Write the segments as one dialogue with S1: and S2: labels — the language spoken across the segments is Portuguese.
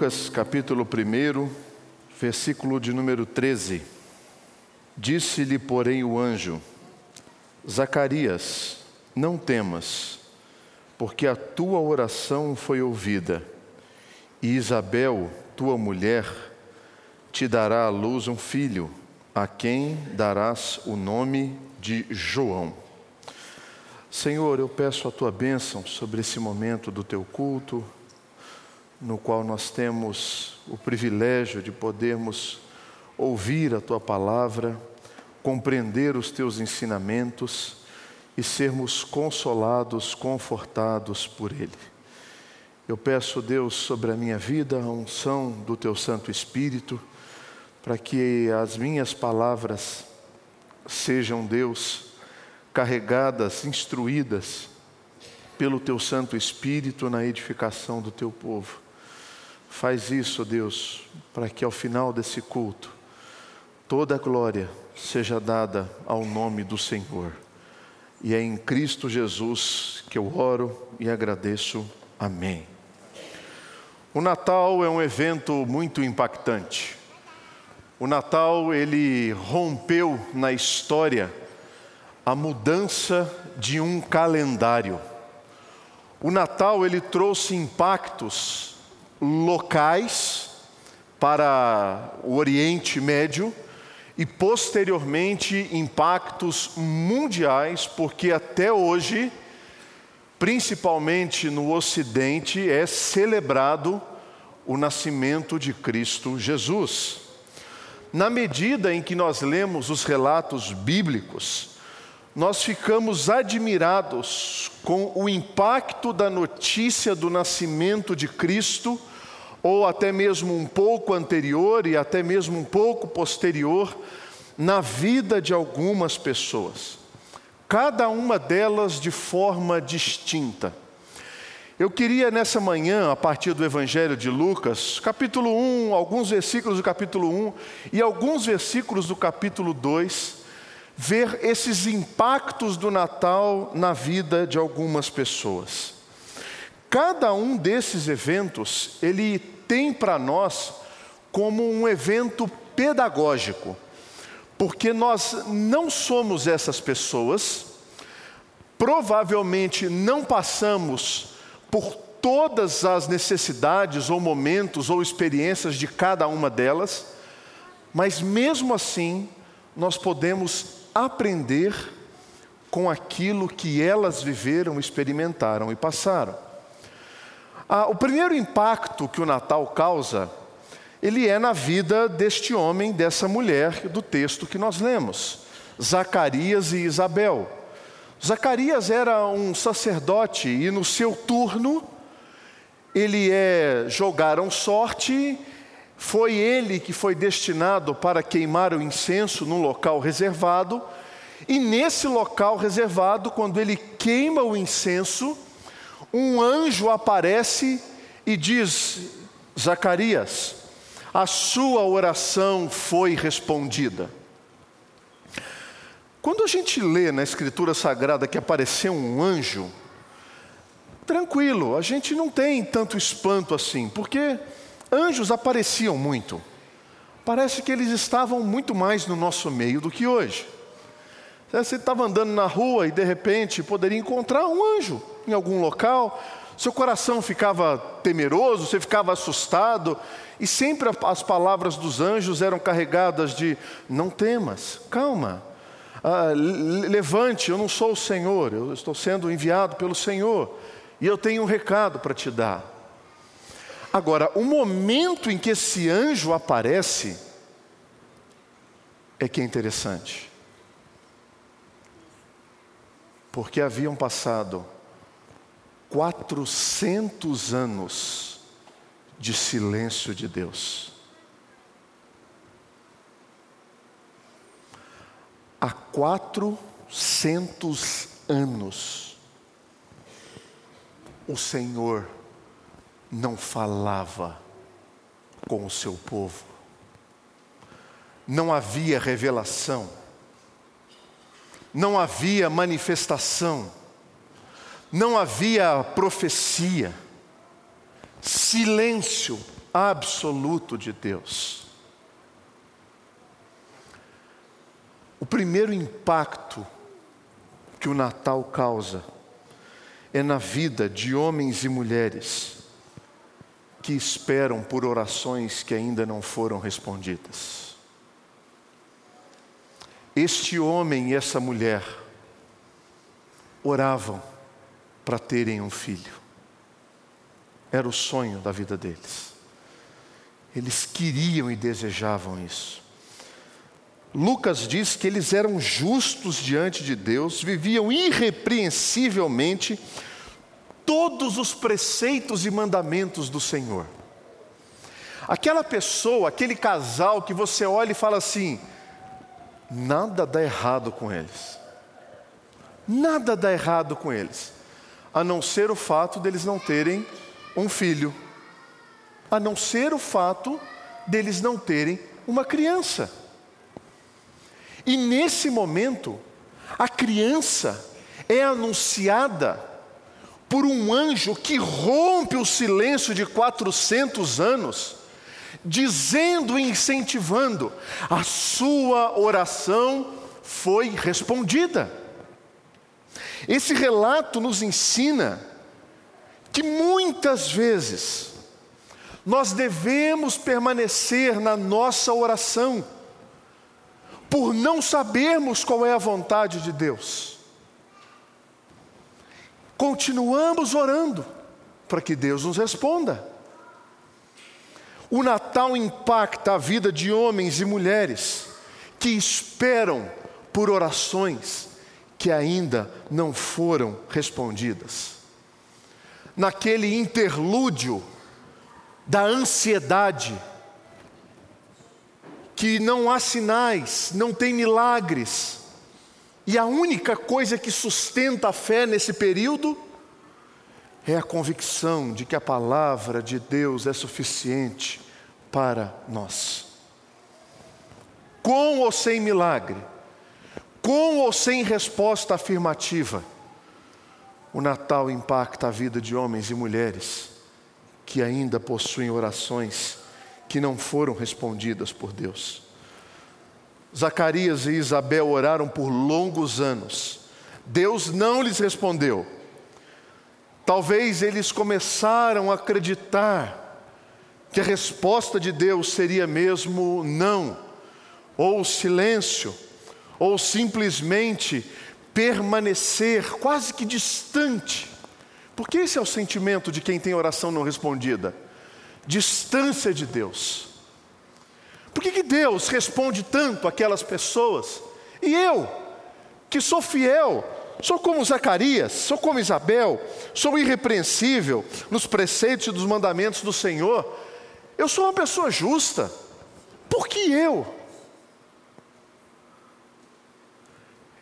S1: Lucas, capítulo 1, versículo de número 13. Disse-lhe, porém, o anjo: Zacarias, não temas, porque a tua oração foi ouvida, e Isabel, tua mulher, te dará à luz um filho, a quem darás o nome de João. Senhor, eu peço a tua bênção sobre esse momento do teu culto, no qual nós temos o privilégio de podermos ouvir a tua palavra, compreender os teus ensinamentos e sermos consolados, confortados por ele. Eu peço, Deus, sobre a minha vida a unção do teu Santo Espírito, para que as minhas palavras sejam, Deus, carregadas, instruídas pelo teu Santo Espírito na edificação do teu povo. Faz isso, Deus, para que ao final desse culto toda a glória seja dada ao nome do Senhor. E é em Cristo Jesus que eu oro e agradeço. Amém. O Natal é um evento muito impactante. O Natal ele rompeu na história a mudança de um calendário. O Natal ele trouxe impactos locais para o Oriente Médio e posteriormente impactos mundiais, porque até hoje, principalmente no Ocidente, é celebrado o nascimento de Cristo Jesus. Na medida em que nós lemos os relatos bíblicos, nós ficamos admirados com o impacto da notícia do nascimento de Cristo, ou até mesmo um pouco anterior e até mesmo um pouco posterior, na vida de algumas pessoas, cada uma delas de forma distinta. Eu queria nessa manhã, a partir do Evangelho de Lucas, capítulo 1, alguns versículos do capítulo 1 e alguns versículos do capítulo 2, ver esses impactos do Natal na vida de algumas pessoas. Cada um desses eventos, ele tem para nós como um evento pedagógico, porque nós não somos essas pessoas, provavelmente não passamos por todas as necessidades ou momentos ou experiências de cada uma delas, mas mesmo assim nós podemos aprender com aquilo que elas viveram, experimentaram e passaram. Ah, o primeiro impacto que o Natal causa, ele é na vida deste homem, dessa mulher do texto que nós lemos, Zacarias e Isabel. Zacarias era um sacerdote e no seu turno ele é jogaram sorte, foi ele que foi destinado para queimar o incenso num local reservado, e nesse local reservado, quando ele queima o incenso, um anjo aparece e diz: Zacarias, a sua oração foi respondida. Quando a gente lê na Escritura Sagrada que apareceu um anjo, tranquilo, a gente não tem tanto espanto assim, porque anjos apareciam muito. Parece que eles estavam muito mais no nosso meio do que hoje. Você estava andando na rua e de repente poderia encontrar um anjo em algum local, seu coração ficava temeroso, você ficava assustado, e sempre as palavras dos anjos eram carregadas de: não temas, calma, ah, levante, eu não sou o Senhor, eu estou sendo enviado pelo Senhor e eu tenho um recado para te dar. Agora, o momento em que esse anjo aparece é que é interessante, porque haviam passado 400 anos de silêncio de Deus. há 400 anos, o Senhor não falava com o seu povo, não havia revelação, não havia manifestação, não havia profecia, silêncio absoluto de Deus. O primeiro impacto que o Natal causa é na vida de homens e mulheres que esperam por orações que ainda não foram respondidas. Este homem e essa mulher oravam para terem um filho. Era o sonho da vida deles. Eles queriam e desejavam isso. Lucas diz que eles eram justos diante de Deus, viviam irrepreensivelmente todos os preceitos e mandamentos do Senhor. Aquela pessoa, aquele casal que você olha e fala assim: nada dá errado com eles. Nada dá errado com eles, a não ser o fato deles não terem um filho, a não ser o fato deles não terem uma criança. E nesse momento, a criança é anunciada por um anjo que rompe o silêncio de 400 anos, dizendo e incentivando: a sua oração foi respondida. Esse relato nos ensina que muitas vezes nós devemos permanecer na nossa oração, por não sabermos qual é a vontade de Deus. Continuamos orando para que Deus nos responda. O Natal impacta a vida de homens e mulheres que esperam por orações que ainda não foram respondidas. Naquele interlúdio da ansiedade, que não há sinais, não tem milagres, e a única coisa que sustenta a fé nesse período é a convicção de que a palavra de Deus é suficiente para nós. Com ou sem milagre, com ou sem resposta afirmativa, o Natal impacta a vida de homens e mulheres que ainda possuem orações que não foram respondidas por Deus. Zacarias e Isabel oraram por longos anos. Deus não lhes respondeu. Talvez eles começaram a acreditar que a resposta de Deus seria mesmo não, ou silêncio ou simplesmente permanecer quase que distante. Porque esse é o sentimento de quem tem oração não respondida: distância de Deus. Por que, que Deus responde tanto aquelas pessoas? E eu, que sou fiel, sou como Zacarias, sou como Isabel, sou irrepreensível nos preceitos e dos mandamentos do Senhor, eu sou uma pessoa justa. Por que eu?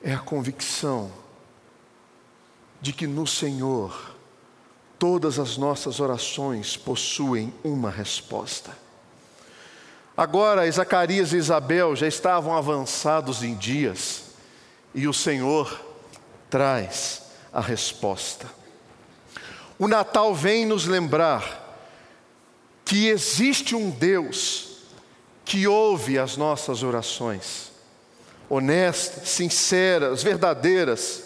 S1: É a convicção de que no Senhor todas as nossas orações possuem uma resposta. Agora, Zacarias e Isabel já estavam avançados em dias e o Senhor traz a resposta. O Natal vem nos lembrar que existe um Deus que ouve as nossas orações honestas, sinceras, verdadeiras,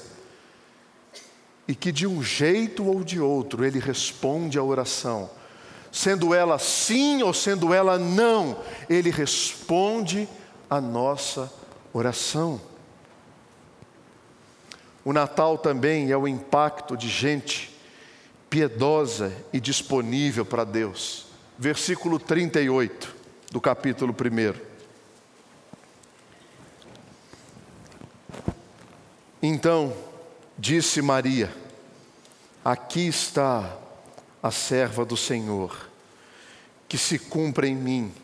S1: e que de um jeito ou de outro ele responde à oração, sendo ela sim ou sendo ela não, ele responde à nossa oração. O Natal também é o impacto de gente piedosa e disponível para Deus. Versículo 38 do capítulo 1. Então disse Maria: Aqui está a serva do Senhor, que se cumpra em mim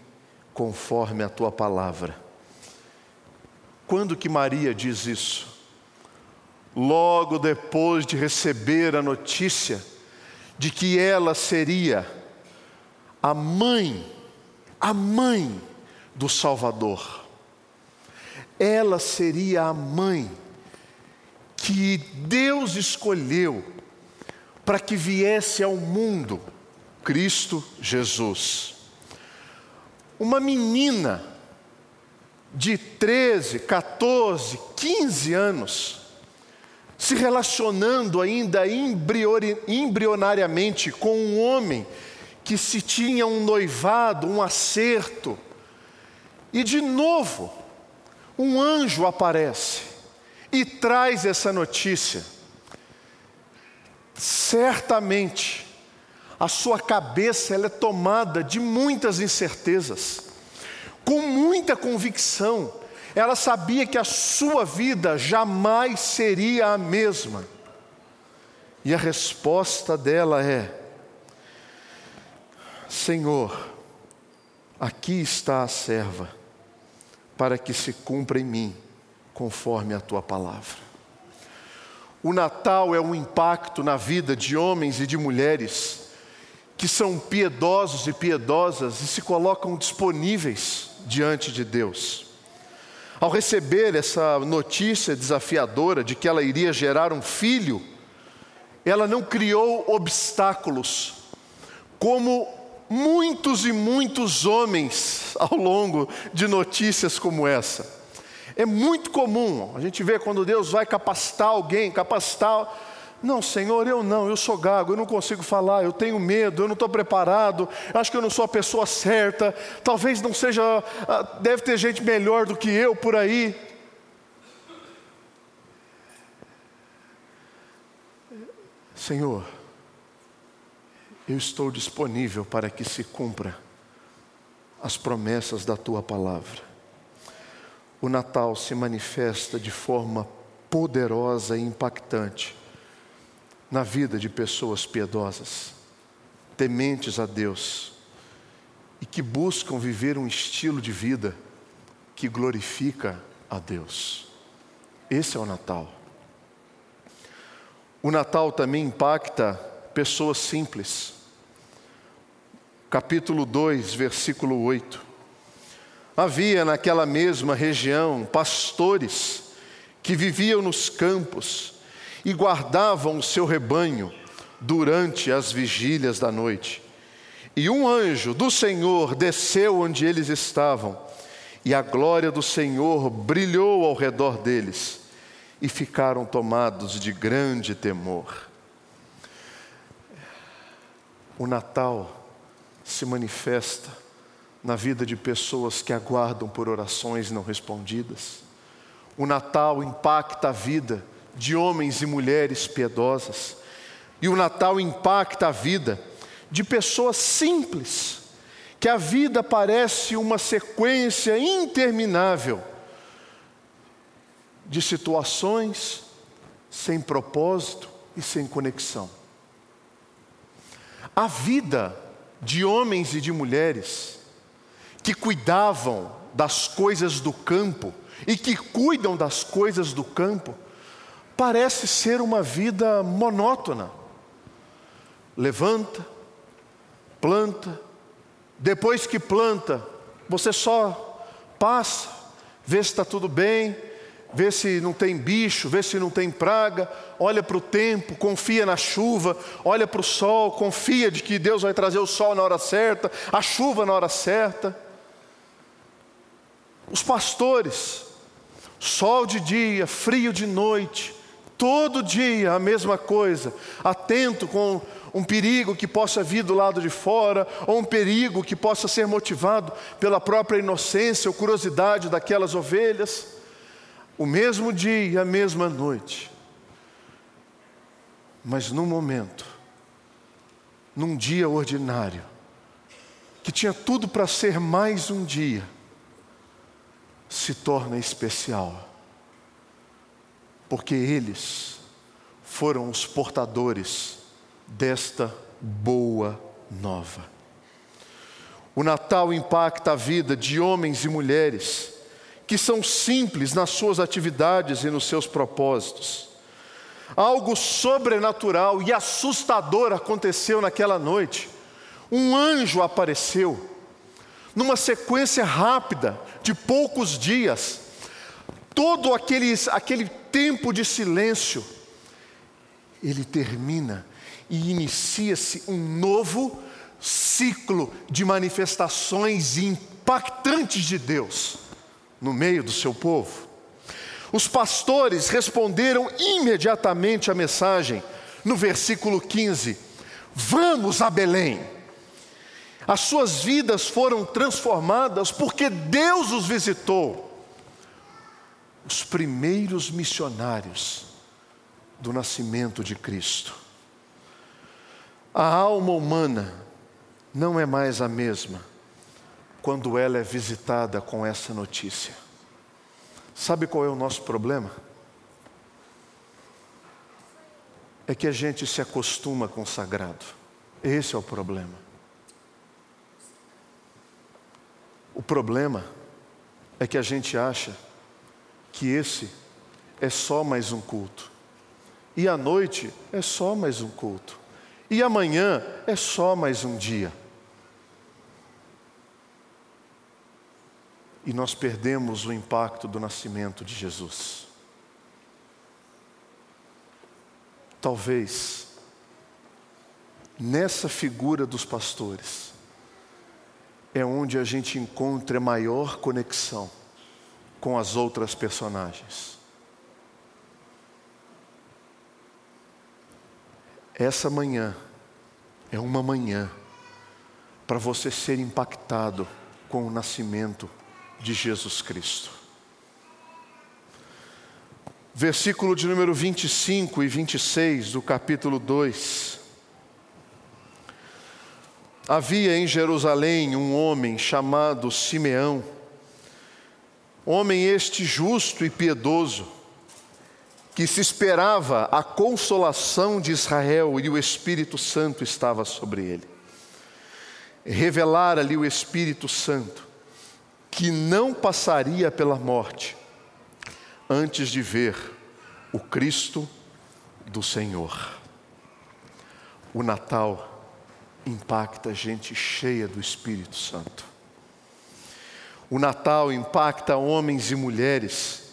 S1: conforme a tua palavra. Quando que Maria diz isso? Logo depois de receber a notícia de que ela seria a mãe, a mãe do Salvador. Ela seria a mãe que Deus escolheu para que viesse ao mundo Cristo Jesus. uma menina de 13, 14, 15 anos, se relacionando ainda embrionariamente com um homem que se tinha um noivado, um acerto, e de novo, um anjo aparece e traz essa notícia. Certamente, a sua cabeça ela é tomada de muitas incertezas, com muita convicção. Ela sabia que a sua vida jamais seria a mesma. E a resposta dela é: Senhor, aqui está a serva para que se cumpra em mim, conforme a tua palavra. O Natal é um impacto na vida de homens e de mulheres que são piedosos e piedosas e se colocam disponíveis diante de Deus. Ao receber essa notícia desafiadora de que ela iria gerar um filho, ela não criou obstáculos, como muitos e muitos homens ao longo de notícias como essa. É muito comum, a gente vê quando Deus vai capacitar alguém, capacitar. Não, Senhor, eu não, eu sou gago, eu não consigo falar, eu tenho medo, eu não estou preparado, acho que eu não sou a pessoa certa, talvez não seja, ah, deve ter gente melhor do que eu por aí. Senhor, eu estou disponível para que se cumpra as promessas da tua palavra. O Natal se manifesta de forma poderosa e impactante na vida de pessoas piedosas, tementes a Deus e que buscam viver um estilo de vida que glorifica a Deus. Esse é o Natal. O Natal também impacta pessoas simples capítulo 2, versículo 8. Havia naquela mesma região pastores que viviam nos campos e guardavam o seu rebanho durante as vigílias da noite. E um anjo do Senhor desceu onde eles estavam, e a glória do Senhor brilhou ao redor deles, e ficaram tomados de grande temor. O Natal se manifesta na vida de pessoas que aguardam por orações não respondidas. O Natal impacta a vida de homens e mulheres piedosas. E o Natal impacta a vida de pessoas simples, que a vida parece uma sequência interminável de situações sem propósito e sem conexão. A vida de homens e de mulheres que cuidavam das coisas do campo e que cuidam das coisas do campo, parece ser uma vida monótona. Levanta, planta, depois que planta, você só passa, vê se está tudo bem, vê se não tem bicho, vê se não tem praga, olha para o tempo, confia na chuva, olha para o sol, confia de que Deus vai trazer o sol na hora certa, a chuva na hora certa. Os pastores, sol de dia, frio de noite, todo dia a mesma coisa, atento com um perigo que possa vir do lado de fora, ou um perigo que possa ser motivado pela própria inocência ou curiosidade daquelas ovelhas o mesmo dia a mesma noite. Mas num momento, num dia ordinário, que tinha tudo para ser mais um dia, se torna especial, porque eles foram os portadores desta boa nova. O Natal impacta a vida de homens e mulheres que são simples nas suas atividades e nos seus propósitos. Algo sobrenatural e assustador aconteceu naquela noite. Um anjo apareceu, numa sequência rápida de poucos dias, todo aqueles, aquele tempo de silêncio, ele termina e inicia-se um novo ciclo de manifestações impactantes de Deus no meio do seu povo. Os pastores responderam imediatamente à mensagem, no versículo 15: Vamos a Belém. As suas vidas foram transformadas porque Deus os visitou. Os primeiros missionários do nascimento de Cristo. A alma humana não é mais a mesma quando ela é visitada com essa notícia. Sabe qual é o nosso problema? É que a gente se acostuma com o sagrado. Esse é o problema. O problema é que a gente acha que esse é só mais um culto. E a noite é só mais um culto. E amanhã é só mais um dia. E nós perdemos o impacto do nascimento de Jesus. Talvez, nessa figura dos pastores, é onde a gente encontra maior conexão com as outras personagens. Essa manhã é uma manhã para você ser impactado com o nascimento de Jesus Cristo. Versículo de número 25 e 26 do capítulo 2. Havia em Jerusalém um homem chamado Simeão, homem este justo e piedoso, que se esperava a consolação de Israel e o Espírito Santo estava sobre ele. Revelara-lhe o Espírito Santo que não passaria pela morte antes de ver o Cristo do Senhor. O Natal impacta gente cheia do Espírito Santo. O Natal impacta homens e mulheres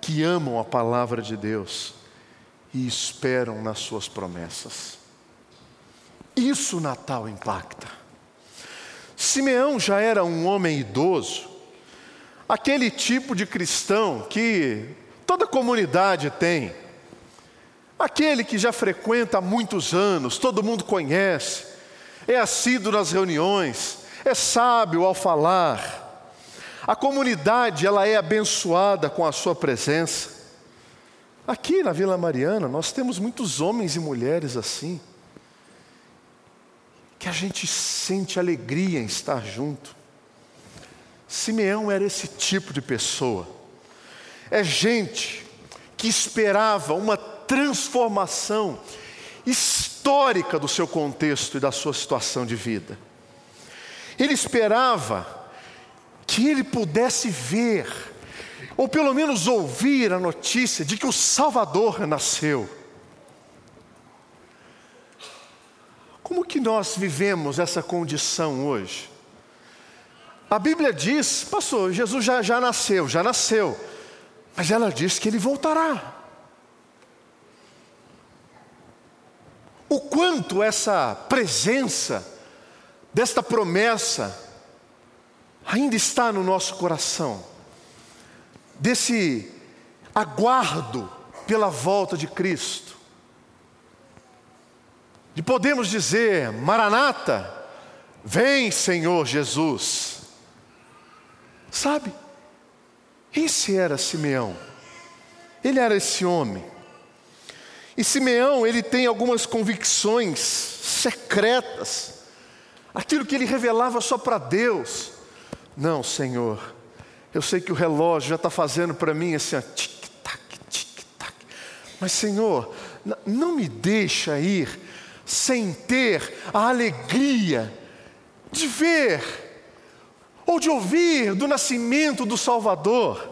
S1: que amam a palavra de Deus e esperam nas suas promessas. Isso o Natal impacta. Simeão já era um homem idoso, aquele tipo de cristão que toda comunidade tem, aquele que já frequenta há muitos anos, todo mundo conhece, é assíduo nas reuniões, é sábio ao falar, a comunidade ela é abençoada com a sua presença. Aqui na Vila Mariana nós temos muitos homens e mulheres assim, que a gente sente alegria em estar junto. Simeão era esse tipo de pessoa. É gente que esperava uma transformação histórica do seu contexto e da sua situação de vida. Ele esperava que ele pudesse ver, ou pelo menos ouvir a notícia de que o Salvador nasceu. Como que nós vivemos essa condição hoje? A Bíblia diz, pastor, Jesus já, já nasceu, já nasceu, mas ela diz que ele voltará. O quanto essa presença, desta promessa, ainda está no nosso coração, desse aguardo pela volta de Cristo, de podemos dizer: Maranata, vem Senhor Jesus. Sabe, esse era Simeão, ele era esse homem. E Simeão, ele tem algumas convicções secretas, aquilo que ele revelava só para Deus, não, Senhor, eu sei que o relógio já está fazendo para mim assim, tic-tac, tic-tac. Mas, Senhor, não me deixa ir sem ter a alegria de ver ou de ouvir do nascimento do Salvador.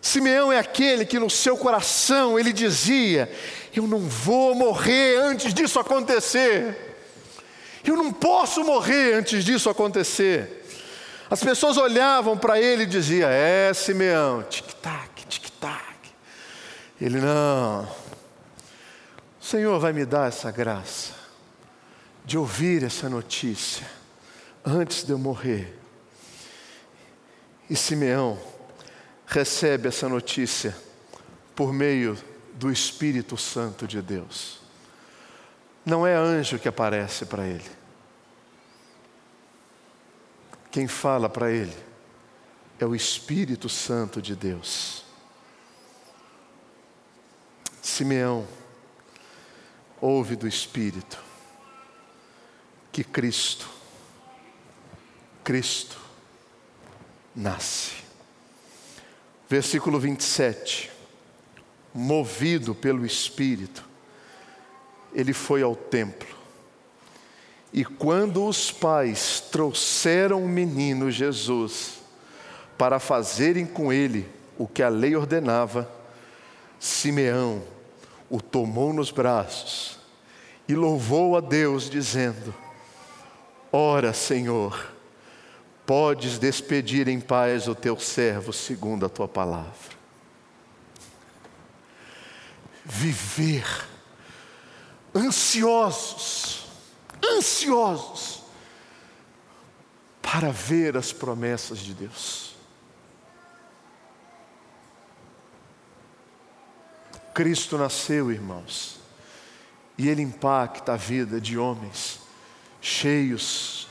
S1: Simeão é aquele que no seu coração ele dizia: Eu não vou morrer antes disso acontecer. Eu não posso morrer antes disso acontecer. As pessoas olhavam para ele e diziam: É, Simeão, tic-tac, tic-tac. Ele, não. O Senhor vai me dar essa graça de ouvir essa notícia antes de eu morrer. E Simeão recebe essa notícia por meio do Espírito Santo de Deus. Não é anjo que aparece para ele. Quem fala para ele é o Espírito Santo de Deus. Simeão ouve do Espírito que Cristo, Cristo nasce. Versículo 27. Movido pelo Espírito, ele foi ao templo. E quando os pais trouxeram o menino Jesus para fazerem com ele o que a lei ordenava, Simeão o tomou nos braços e louvou a Deus, dizendo: Ora, Senhor, podes despedir em paz o teu servo segundo a tua palavra. Viver ansiosos, ansiosos para ver as promessas de Deus. Cristo nasceu, irmãos, e ele impacta a vida de homens cheios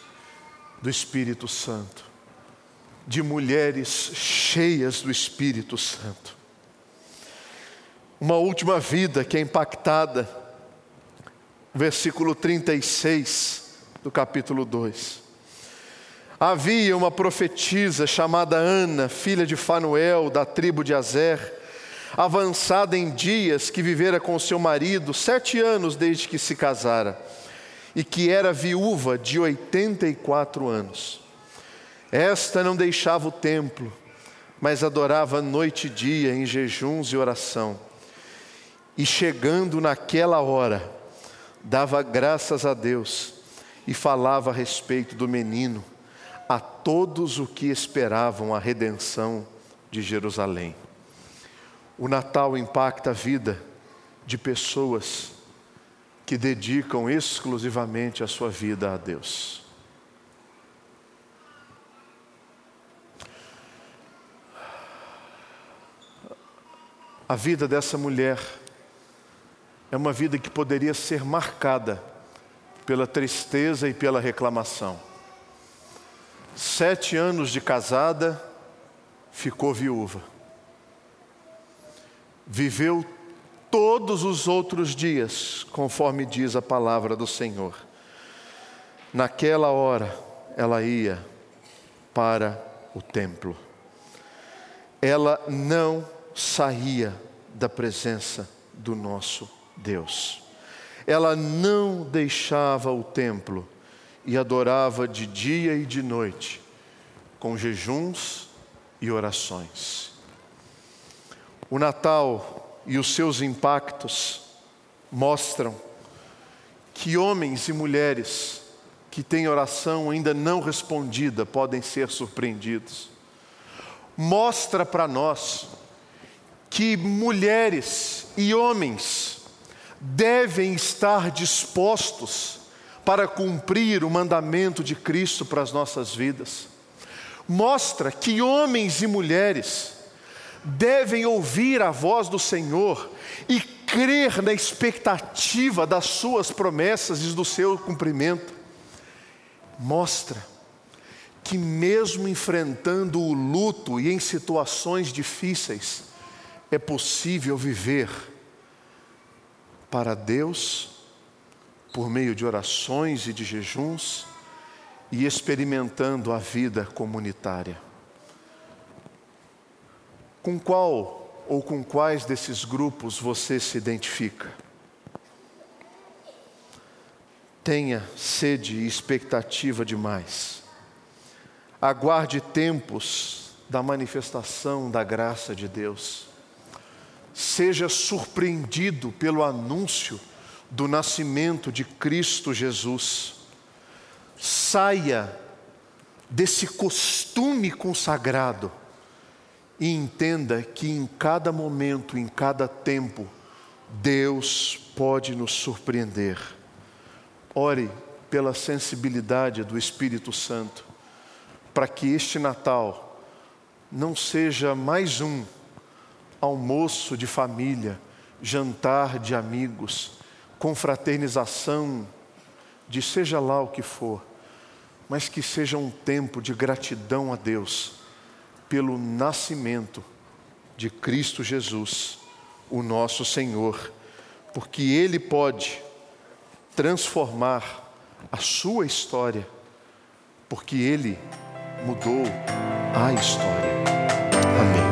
S1: do Espírito Santo, de mulheres cheias do Espírito Santo. Uma última vida que é impactada, versículo 36 do capítulo 2. Havia uma profetisa chamada Ana, filha de Fanuel, da tribo de Azer, avançada em dias, que vivera com seu marido sete anos desde que se casara e que era viúva de 84 anos. Esta não deixava o templo, mas adorava noite e dia em jejuns e oração. E chegando naquela hora, dava graças a Deus e falava a respeito do menino a todos o que esperavam a redenção de Jerusalém. O Natal impacta a vida de pessoas que dedicam exclusivamente a sua vida a Deus. A vida dessa mulher é uma vida que poderia ser marcada pela tristeza e pela reclamação. Sete anos de casada, ficou viúva. Viveu todos os outros dias, conforme diz a palavra do Senhor. Naquela hora, ela ia para o templo. Ela não saía da presença do nosso Deus. Ela não deixava o templo e adorava de dia e de noite, com jejuns e orações. O Natal e os seus impactos mostram que homens e mulheres que têm oração ainda não respondida podem ser surpreendidos. Mostra para nós que mulheres e homens devem estar dispostos para cumprir o mandamento de Cristo para as nossas vidas. Mostra que homens e mulheres devem ouvir a voz do Senhor e crer na expectativa das suas promessas e do seu cumprimento. Mostra que, mesmo enfrentando o luto e em situações difíceis, é possível viver para Deus por meio de orações e de jejuns e experimentando a vida comunitária. Com qual ou com quais desses grupos você se identifica? Tenha sede e expectativa demais. Aguarde tempos da manifestação da graça de Deus. Seja surpreendido pelo anúncio do nascimento de Cristo Jesus. Saia desse costume consagrado e entenda que em cada momento, em cada tempo, Deus pode nos surpreender. Ore pela sensibilidade do Espírito Santo, para que este Natal não seja mais um almoço de família, jantar de amigos, confraternização, de seja lá o que for, mas que seja um tempo de gratidão a Deus pelo nascimento de Cristo Jesus, o nosso Senhor, porque Ele pode transformar a sua história, porque Ele mudou a história. Amém.